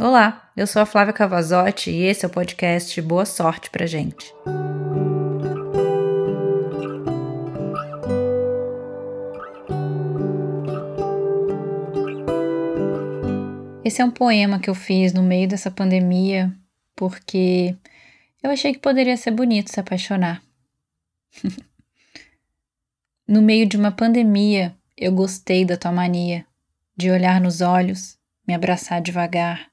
Olá, eu sou a Flávia Cavazotti e esse é o podcast Boa Sorte pra gente. Esse é um poema que eu fiz no meio dessa pandemia porque eu achei que poderia ser bonito se apaixonar. no meio de uma pandemia, eu gostei da tua mania de olhar nos olhos, me abraçar devagar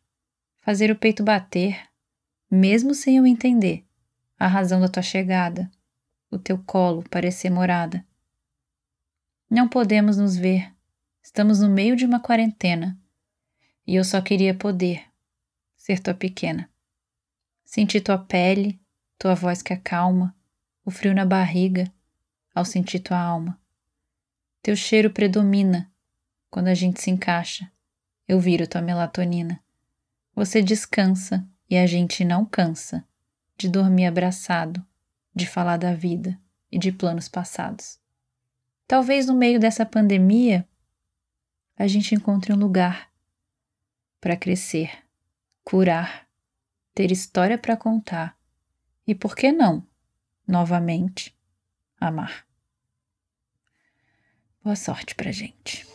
fazer o peito bater, mesmo sem eu entender a razão da tua chegada, o teu colo parecer morada. Não podemos nos ver, estamos no meio de uma quarentena e eu só queria poder ser tua pequena. Sentir tua pele, tua voz que acalma, o frio na barriga ao sentir tua alma. Teu cheiro predomina quando a gente se encaixa. Eu viro tua melatonina. Você descansa e a gente não cansa de dormir abraçado, de falar da vida e de planos passados. Talvez no meio dessa pandemia a gente encontre um lugar para crescer, curar, ter história para contar e, por que não, novamente, amar. Boa sorte pra gente.